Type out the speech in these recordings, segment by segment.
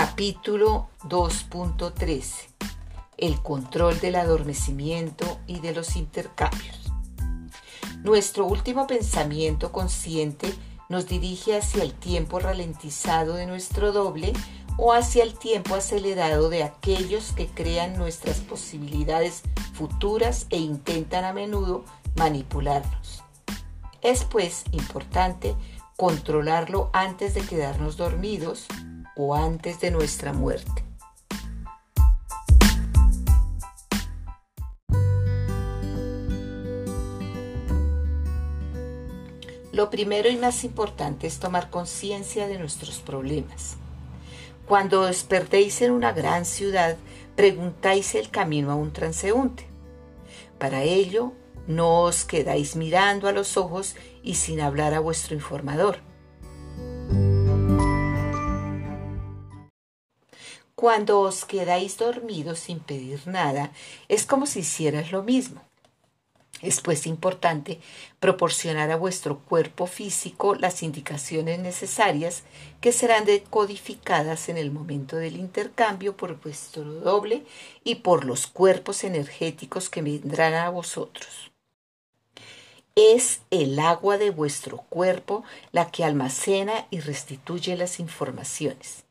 Capítulo 2.13 El control del adormecimiento y de los intercambios. Nuestro último pensamiento consciente nos dirige hacia el tiempo ralentizado de nuestro doble o hacia el tiempo acelerado de aquellos que crean nuestras posibilidades futuras e intentan a menudo manipularnos. Es pues importante controlarlo antes de quedarnos dormidos o antes de nuestra muerte. Lo primero y más importante es tomar conciencia de nuestros problemas. Cuando os perdéis en una gran ciudad, preguntáis el camino a un transeúnte. Para ello, no os quedáis mirando a los ojos y sin hablar a vuestro informador. Cuando os quedáis dormidos sin pedir nada, es como si hicieras lo mismo. Es pues importante proporcionar a vuestro cuerpo físico las indicaciones necesarias que serán decodificadas en el momento del intercambio por vuestro doble y por los cuerpos energéticos que vendrán a vosotros. Es el agua de vuestro cuerpo la que almacena y restituye las informaciones.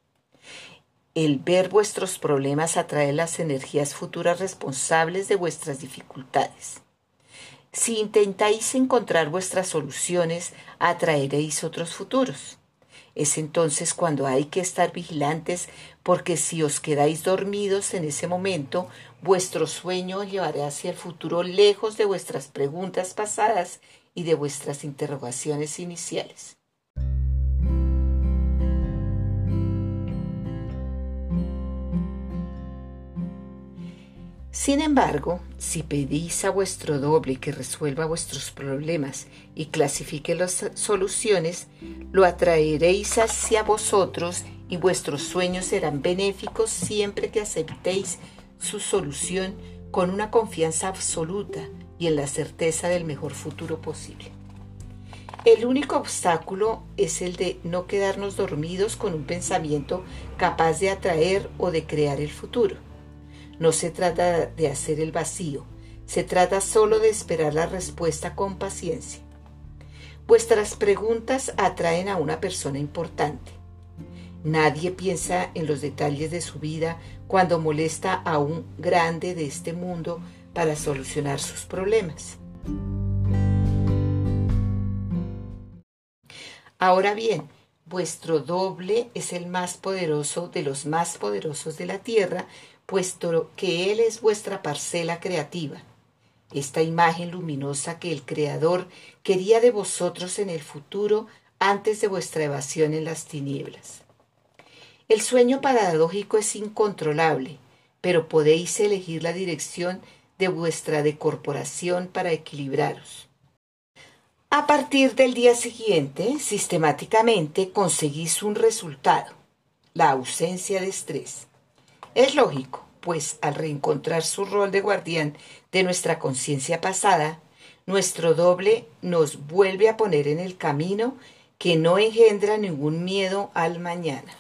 El ver vuestros problemas atrae las energías futuras responsables de vuestras dificultades. Si intentáis encontrar vuestras soluciones, atraeréis otros futuros. Es entonces cuando hay que estar vigilantes porque si os quedáis dormidos en ese momento, vuestro sueño llevará hacia el futuro lejos de vuestras preguntas pasadas y de vuestras interrogaciones iniciales. Sin embargo, si pedís a vuestro doble que resuelva vuestros problemas y clasifique las soluciones, lo atraeréis hacia vosotros y vuestros sueños serán benéficos siempre que aceptéis su solución con una confianza absoluta y en la certeza del mejor futuro posible. El único obstáculo es el de no quedarnos dormidos con un pensamiento capaz de atraer o de crear el futuro. No se trata de hacer el vacío, se trata solo de esperar la respuesta con paciencia. Vuestras preguntas atraen a una persona importante. Nadie piensa en los detalles de su vida cuando molesta a un grande de este mundo para solucionar sus problemas. Ahora bien, vuestro doble es el más poderoso de los más poderosos de la tierra puesto que Él es vuestra parcela creativa, esta imagen luminosa que el Creador quería de vosotros en el futuro antes de vuestra evasión en las tinieblas. El sueño paradójico es incontrolable, pero podéis elegir la dirección de vuestra decorporación para equilibraros. A partir del día siguiente, sistemáticamente conseguís un resultado, la ausencia de estrés. Es lógico, pues al reencontrar su rol de guardián de nuestra conciencia pasada, nuestro doble nos vuelve a poner en el camino que no engendra ningún miedo al mañana.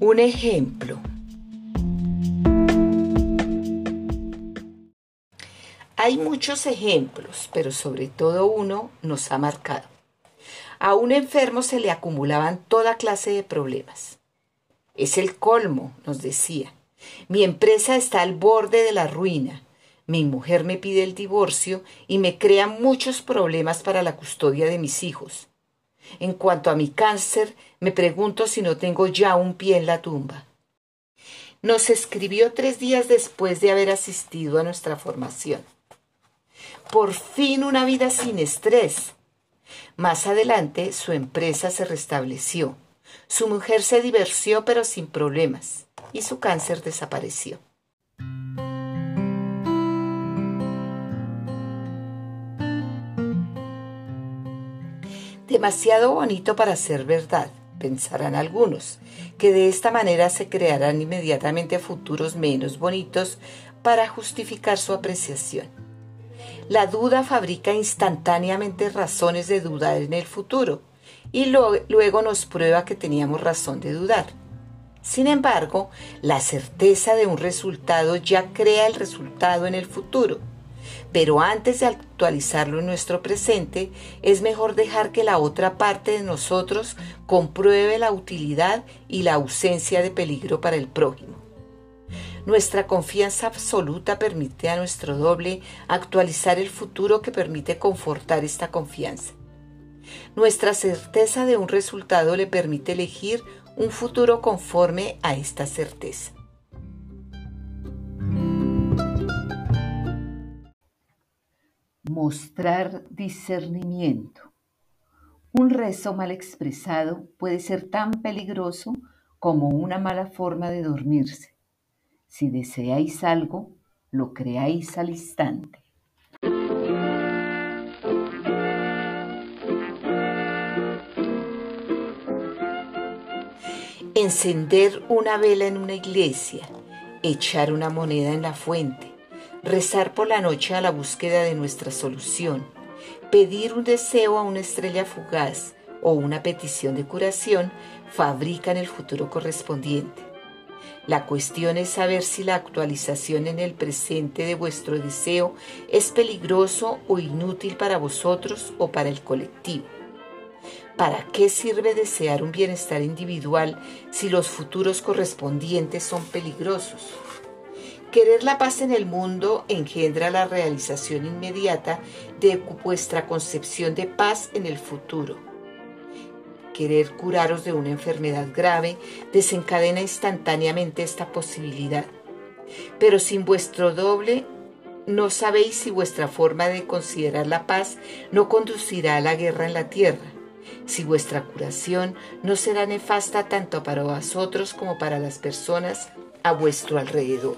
Un ejemplo. Hay muchos ejemplos, pero sobre todo uno nos ha marcado. A un enfermo se le acumulaban toda clase de problemas. Es el colmo, nos decía. Mi empresa está al borde de la ruina. Mi mujer me pide el divorcio y me crea muchos problemas para la custodia de mis hijos. En cuanto a mi cáncer, me pregunto si no tengo ya un pie en la tumba. Nos escribió tres días después de haber asistido a nuestra formación. Por fin una vida sin estrés, más adelante su empresa se restableció. Su mujer se divorció pero sin problemas y su cáncer desapareció. Demasiado bonito para ser verdad, pensarán algunos, que de esta manera se crearán inmediatamente futuros menos bonitos para justificar su apreciación. La duda fabrica instantáneamente razones de dudar en el futuro y luego nos prueba que teníamos razón de dudar. Sin embargo, la certeza de un resultado ya crea el resultado en el futuro. Pero antes de actualizarlo en nuestro presente, es mejor dejar que la otra parte de nosotros compruebe la utilidad y la ausencia de peligro para el prójimo. Nuestra confianza absoluta permite a nuestro doble actualizar el futuro que permite confortar esta confianza. Nuestra certeza de un resultado le permite elegir un futuro conforme a esta certeza. Mostrar discernimiento. Un rezo mal expresado puede ser tan peligroso como una mala forma de dormirse. Si deseáis algo, lo creáis al instante. Encender una vela en una iglesia, echar una moneda en la fuente, rezar por la noche a la búsqueda de nuestra solución, pedir un deseo a una estrella fugaz o una petición de curación fabrican el futuro correspondiente. La cuestión es saber si la actualización en el presente de vuestro deseo es peligroso o inútil para vosotros o para el colectivo. ¿Para qué sirve desear un bienestar individual si los futuros correspondientes son peligrosos? Querer la paz en el mundo engendra la realización inmediata de vuestra concepción de paz en el futuro querer curaros de una enfermedad grave desencadena instantáneamente esta posibilidad. Pero sin vuestro doble, no sabéis si vuestra forma de considerar la paz no conducirá a la guerra en la tierra, si vuestra curación no será nefasta tanto para vosotros como para las personas a vuestro alrededor.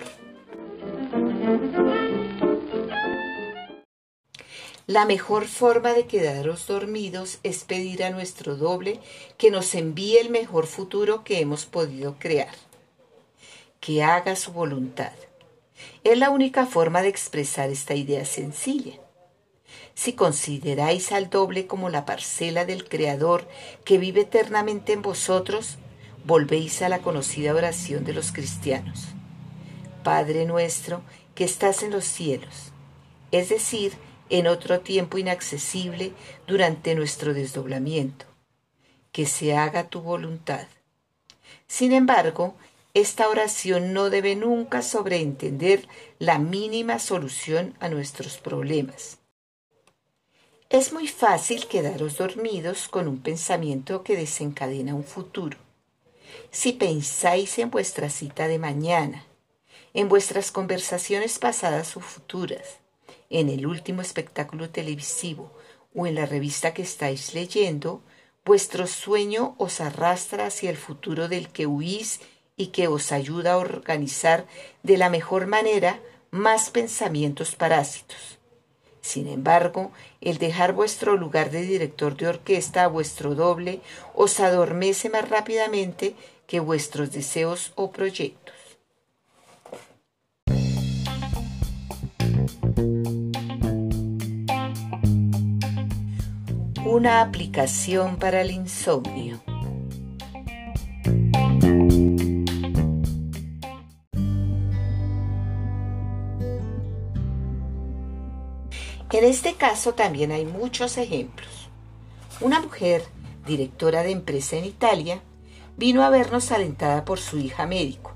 La mejor forma de quedaros dormidos es pedir a nuestro doble que nos envíe el mejor futuro que hemos podido crear, que haga su voluntad. Es la única forma de expresar esta idea sencilla. Si consideráis al doble como la parcela del Creador que vive eternamente en vosotros, volvéis a la conocida oración de los cristianos. Padre nuestro que estás en los cielos, es decir, en otro tiempo inaccesible durante nuestro desdoblamiento. Que se haga tu voluntad. Sin embargo, esta oración no debe nunca sobreentender la mínima solución a nuestros problemas. Es muy fácil quedaros dormidos con un pensamiento que desencadena un futuro. Si pensáis en vuestra cita de mañana, en vuestras conversaciones pasadas o futuras, en el último espectáculo televisivo o en la revista que estáis leyendo, vuestro sueño os arrastra hacia el futuro del que huís y que os ayuda a organizar de la mejor manera más pensamientos parásitos. Sin embargo, el dejar vuestro lugar de director de orquesta a vuestro doble os adormece más rápidamente que vuestros deseos o proyectos. Una aplicación para el insomnio. En este caso también hay muchos ejemplos. Una mujer, directora de empresa en Italia, vino a vernos alentada por su hija médico.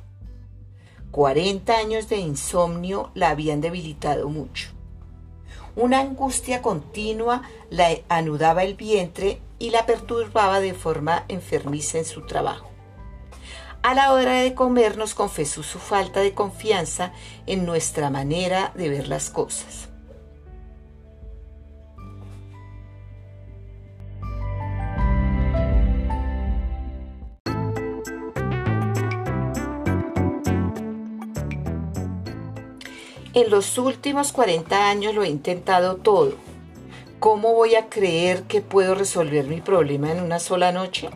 40 años de insomnio la habían debilitado mucho. Una angustia continua la anudaba el vientre y la perturbaba de forma enfermiza en su trabajo. A la hora de comer nos confesó su falta de confianza en nuestra manera de ver las cosas. En los últimos 40 años lo he intentado todo. ¿Cómo voy a creer que puedo resolver mi problema en una sola noche?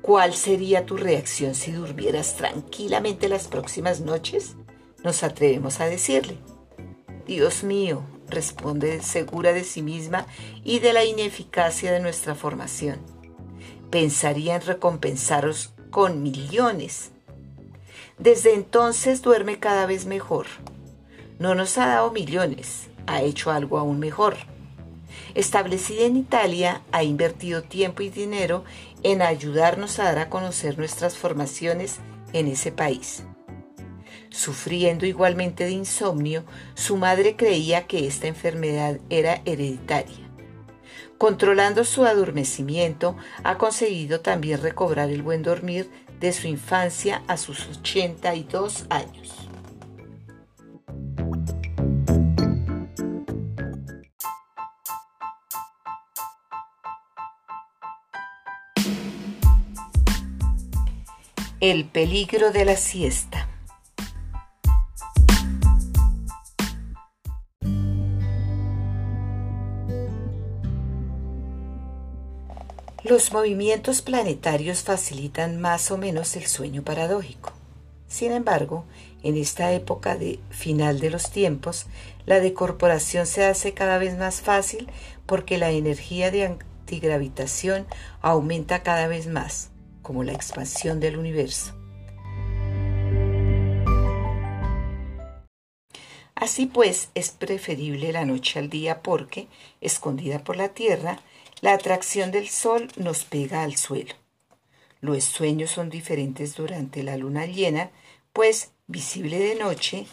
¿Cuál sería tu reacción si durmieras tranquilamente las próximas noches? Nos atrevemos a decirle. Dios mío, responde segura de sí misma y de la ineficacia de nuestra formación. Pensaría en recompensaros con millones. Desde entonces duerme cada vez mejor. No nos ha dado millones, ha hecho algo aún mejor. Establecida en Italia, ha invertido tiempo y dinero en ayudarnos a dar a conocer nuestras formaciones en ese país. Sufriendo igualmente de insomnio, su madre creía que esta enfermedad era hereditaria. Controlando su adormecimiento, ha conseguido también recobrar el buen dormir de su infancia a sus 82 años. El peligro de la siesta. Los movimientos planetarios facilitan más o menos el sueño paradójico. Sin embargo, en esta época de final de los tiempos, la decorporación se hace cada vez más fácil porque la energía de antigravitación aumenta cada vez más como la expansión del universo. Así pues, es preferible la noche al día porque, escondida por la Tierra, la atracción del Sol nos pega al suelo. Los sueños son diferentes durante la luna llena, pues, visible de noche,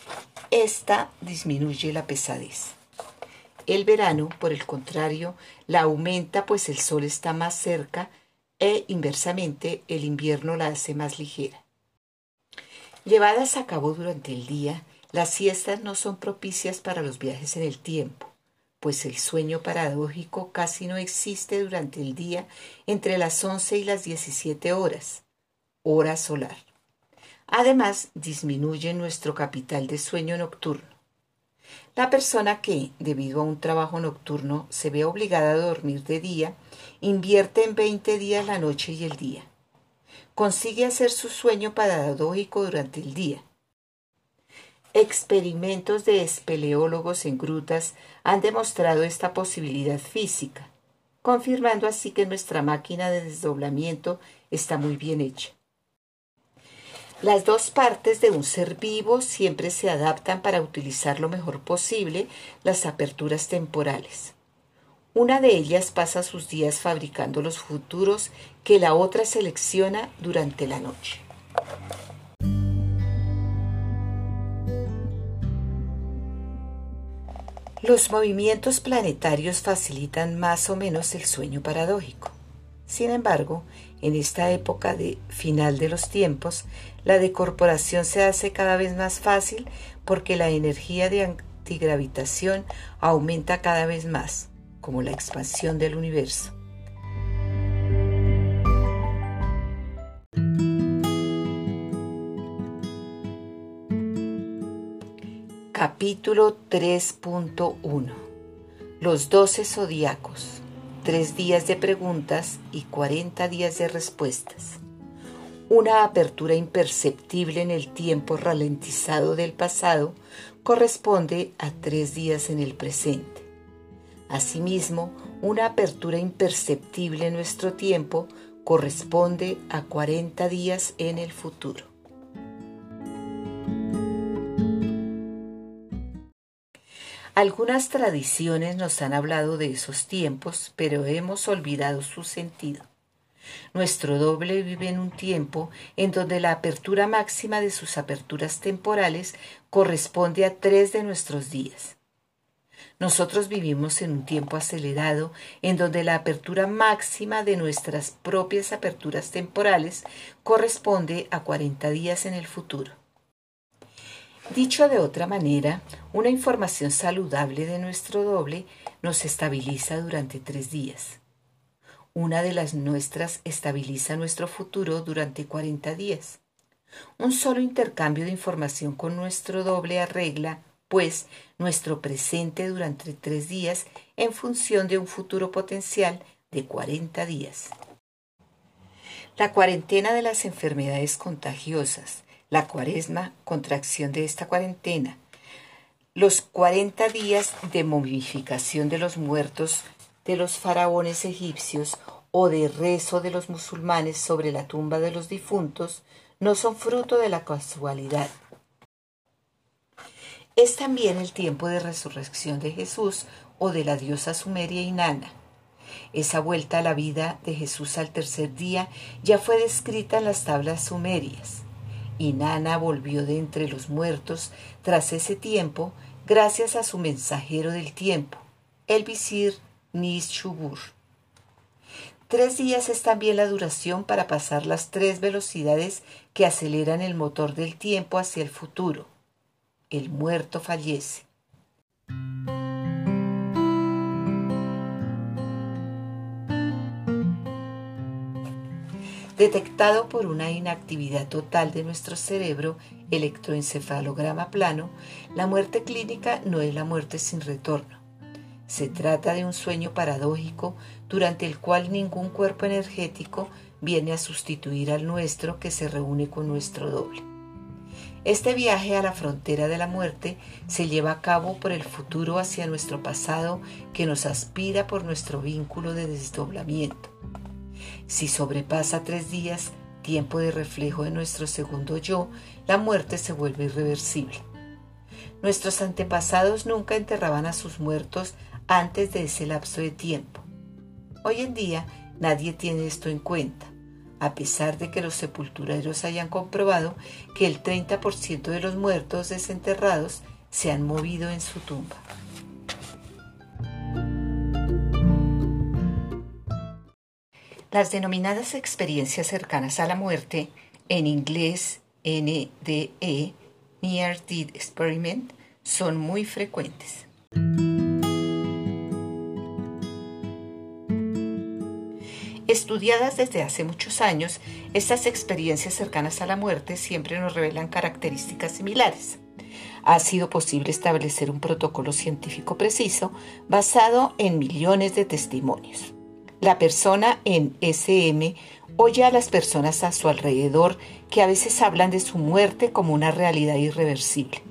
esta disminuye la pesadez. El verano, por el contrario, la aumenta pues el sol está más cerca e inversamente el invierno la hace más ligera. Llevadas a cabo durante el día, las siestas no son propicias para los viajes en el tiempo, pues el sueño paradójico casi no existe durante el día entre las 11 y las 17 horas, hora solar. Además, disminuye nuestro capital de sueño nocturno. La persona que, debido a un trabajo nocturno, se ve obligada a dormir de día, invierte en 20 días la noche y el día. Consigue hacer su sueño paradójico durante el día. Experimentos de espeleólogos en grutas han demostrado esta posibilidad física, confirmando así que nuestra máquina de desdoblamiento está muy bien hecha. Las dos partes de un ser vivo siempre se adaptan para utilizar lo mejor posible las aperturas temporales. Una de ellas pasa sus días fabricando los futuros que la otra selecciona durante la noche. Los movimientos planetarios facilitan más o menos el sueño paradójico. Sin embargo, en esta época de final de los tiempos, la decorporación se hace cada vez más fácil porque la energía de antigravitación aumenta cada vez más, como la expansión del universo. Capítulo 3.1 Los doce zodiacos tres días de preguntas y cuarenta días de respuestas. Una apertura imperceptible en el tiempo ralentizado del pasado corresponde a tres días en el presente. Asimismo, una apertura imperceptible en nuestro tiempo corresponde a 40 días en el futuro. Algunas tradiciones nos han hablado de esos tiempos, pero hemos olvidado su sentido. Nuestro doble vive en un tiempo en donde la apertura máxima de sus aperturas temporales corresponde a tres de nuestros días. Nosotros vivimos en un tiempo acelerado en donde la apertura máxima de nuestras propias aperturas temporales corresponde a 40 días en el futuro. Dicho de otra manera, una información saludable de nuestro doble nos estabiliza durante tres días. Una de las nuestras estabiliza nuestro futuro durante 40 días. Un solo intercambio de información con nuestro doble arregla, pues, nuestro presente durante tres días en función de un futuro potencial de 40 días. La cuarentena de las enfermedades contagiosas la cuaresma, contracción de esta cuarentena. los 40 días de momificación de los muertos de los faraones egipcios o de rezo de los musulmanes sobre la tumba de los difuntos no son fruto de la casualidad. Es también el tiempo de resurrección de Jesús o de la diosa sumeria Inanna. Esa vuelta a la vida de Jesús al tercer día ya fue descrita en las tablas sumerias. Inanna volvió de entre los muertos tras ese tiempo el muerto fallece. Detectado por una inactividad total de nuestro cerebro, electroencefalograma plano, la muerte clínica no es la muerte sin retorno. Se trata de un sueño paradójico durante el cual ningún cuerpo energético viene a sustituir al nuestro que se reúne con nuestro doble. Este viaje a la frontera de la muerte se lleva a cabo por el futuro hacia nuestro pasado que nos aspira por nuestro vínculo de desdoblamiento. Si sobrepasa tres días, tiempo de reflejo de nuestro segundo yo, la muerte se vuelve irreversible. Nuestros antepasados nunca enterraban a sus muertos antes de ese lapso de tiempo. Hoy en día nadie tiene esto en cuenta, a pesar de que los sepultureros hayan comprobado que el 30% de los muertos desenterrados se han movido en su tumba. Las denominadas experiencias cercanas a la muerte, en inglés NDE, Near Death Experiment, son muy frecuentes. Estudiadas desde hace muchos años, estas experiencias cercanas a la muerte siempre nos revelan características similares. Ha sido posible establecer un protocolo científico preciso basado en millones de testimonios. La persona en SM oye a las personas a su alrededor que a veces hablan de su muerte como una realidad irreversible.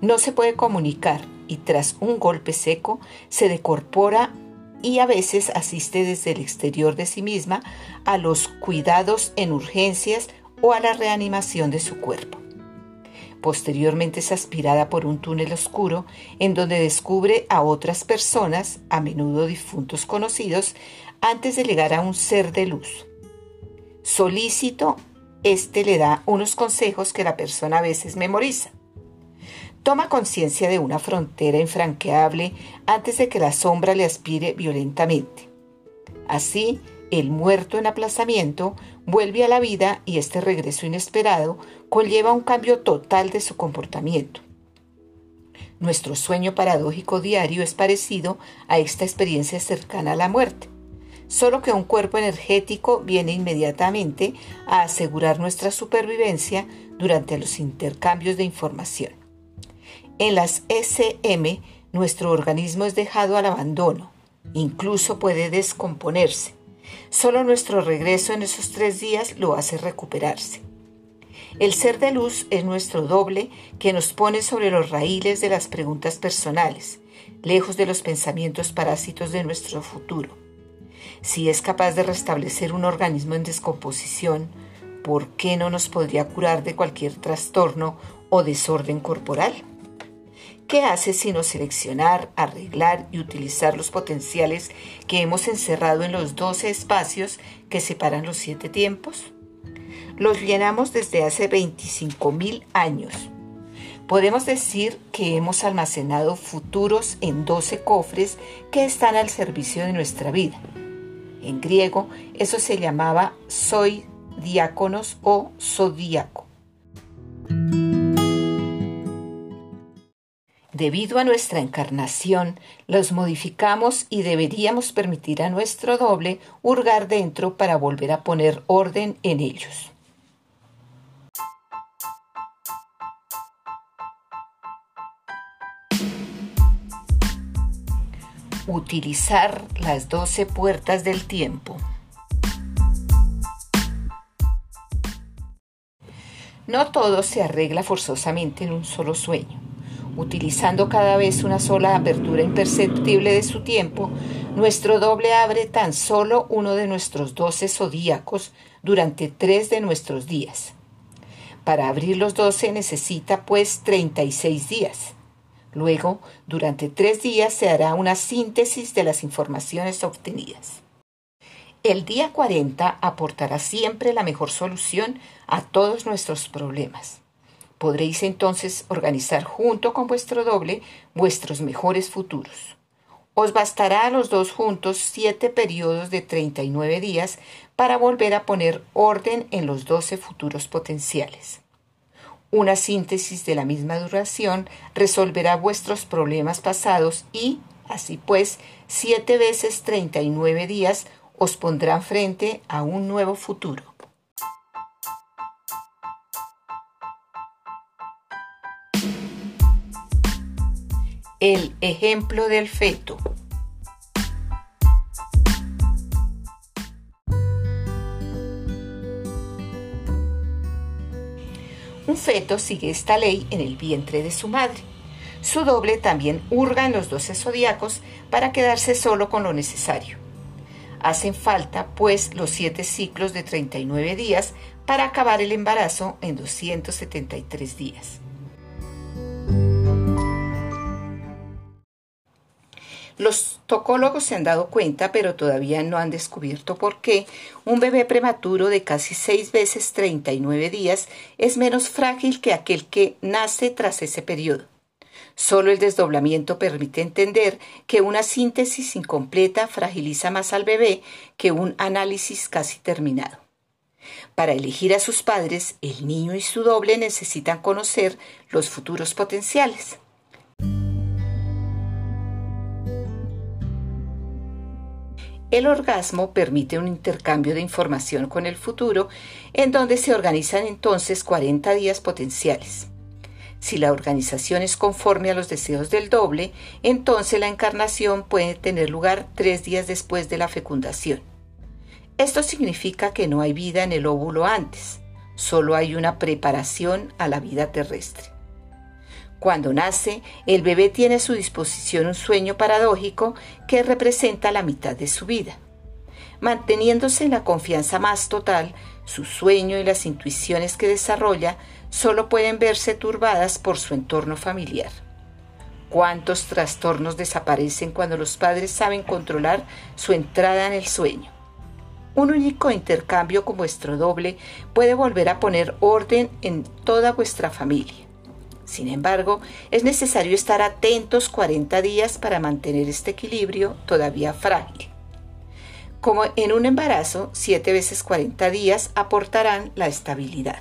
No se puede comunicar y tras un golpe seco se decorpora y a veces asiste desde el exterior de sí misma a los cuidados en urgencias o a la reanimación de su cuerpo. Posteriormente es aspirada por un túnel oscuro en donde descubre a otras personas, a menudo difuntos conocidos, antes de llegar a un ser de luz. Solícito, este le da unos consejos que la persona a veces memoriza toma conciencia de una frontera infranqueable antes de que la sombra le aspire violentamente. Así, el muerto en aplazamiento vuelve a la vida y este regreso inesperado conlleva un cambio total de su comportamiento. Nuestro sueño paradójico diario es parecido a esta experiencia cercana a la muerte, solo que un cuerpo energético viene inmediatamente a asegurar nuestra supervivencia durante los intercambios de información. En las SM, nuestro organismo es dejado al abandono, incluso puede descomponerse. Solo nuestro regreso en esos tres días lo hace recuperarse. El ser de luz es nuestro doble que nos pone sobre los raíles de las preguntas personales, lejos de los pensamientos parásitos de nuestro futuro. Si es capaz de restablecer un organismo en descomposición, ¿por qué no nos podría curar de cualquier trastorno o desorden corporal? ¿Qué hace sino seleccionar, arreglar y utilizar los potenciales que hemos encerrado en los doce espacios que separan los siete tiempos? Los llenamos desde hace 25.000 años. Podemos decir que hemos almacenado futuros en 12 cofres que están al servicio de nuestra vida. En griego eso se llamaba soy diáconos o zodíaco. Debido a nuestra encarnación, los modificamos y deberíamos permitir a nuestro doble hurgar dentro para volver a poner orden en ellos. Utilizar las doce puertas del tiempo. No todo se arregla forzosamente en un solo sueño. Utilizando cada vez una sola apertura imperceptible de su tiempo, nuestro doble abre tan solo uno de nuestros doce zodíacos durante tres de nuestros días. Para abrir los doce necesita pues 36 días. Luego, durante tres días se hará una síntesis de las informaciones obtenidas. El día 40 aportará siempre la mejor solución a todos nuestros problemas. Podréis entonces organizar junto con vuestro doble vuestros mejores futuros. Os bastará a los dos juntos siete periodos de 39 días para volver a poner orden en los doce futuros potenciales. Una síntesis de la misma duración resolverá vuestros problemas pasados y, así pues, siete veces 39 días os pondrán frente a un nuevo futuro. El ejemplo del feto. Un feto sigue esta ley en el vientre de su madre. Su doble también hurga en los doce zodiacos para quedarse solo con lo necesario. Hacen falta, pues, los siete ciclos de 39 días para acabar el embarazo en 273 días. Los tocólogos se han dado cuenta, pero todavía no han descubierto por qué un bebé prematuro de casi seis veces 39 días es menos frágil que aquel que nace tras ese periodo. Solo el desdoblamiento permite entender que una síntesis incompleta fragiliza más al bebé que un análisis casi terminado. Para elegir a sus padres, el niño y su doble necesitan conocer los futuros potenciales. El orgasmo permite un intercambio de información con el futuro, en donde se organizan entonces 40 días potenciales. Si la organización es conforme a los deseos del doble, entonces la encarnación puede tener lugar tres días después de la fecundación. Esto significa que no hay vida en el óvulo antes, solo hay una preparación a la vida terrestre. Cuando nace, el bebé tiene a su disposición un sueño paradójico que representa la mitad de su vida. Manteniéndose en la confianza más total, su sueño y las intuiciones que desarrolla solo pueden verse turbadas por su entorno familiar. ¿Cuántos trastornos desaparecen cuando los padres saben controlar su entrada en el sueño? Un único intercambio con vuestro doble puede volver a poner orden en toda vuestra familia. Sin embargo, es necesario estar atentos 40 días para mantener este equilibrio todavía frágil. Como en un embarazo, 7 veces 40 días aportarán la estabilidad.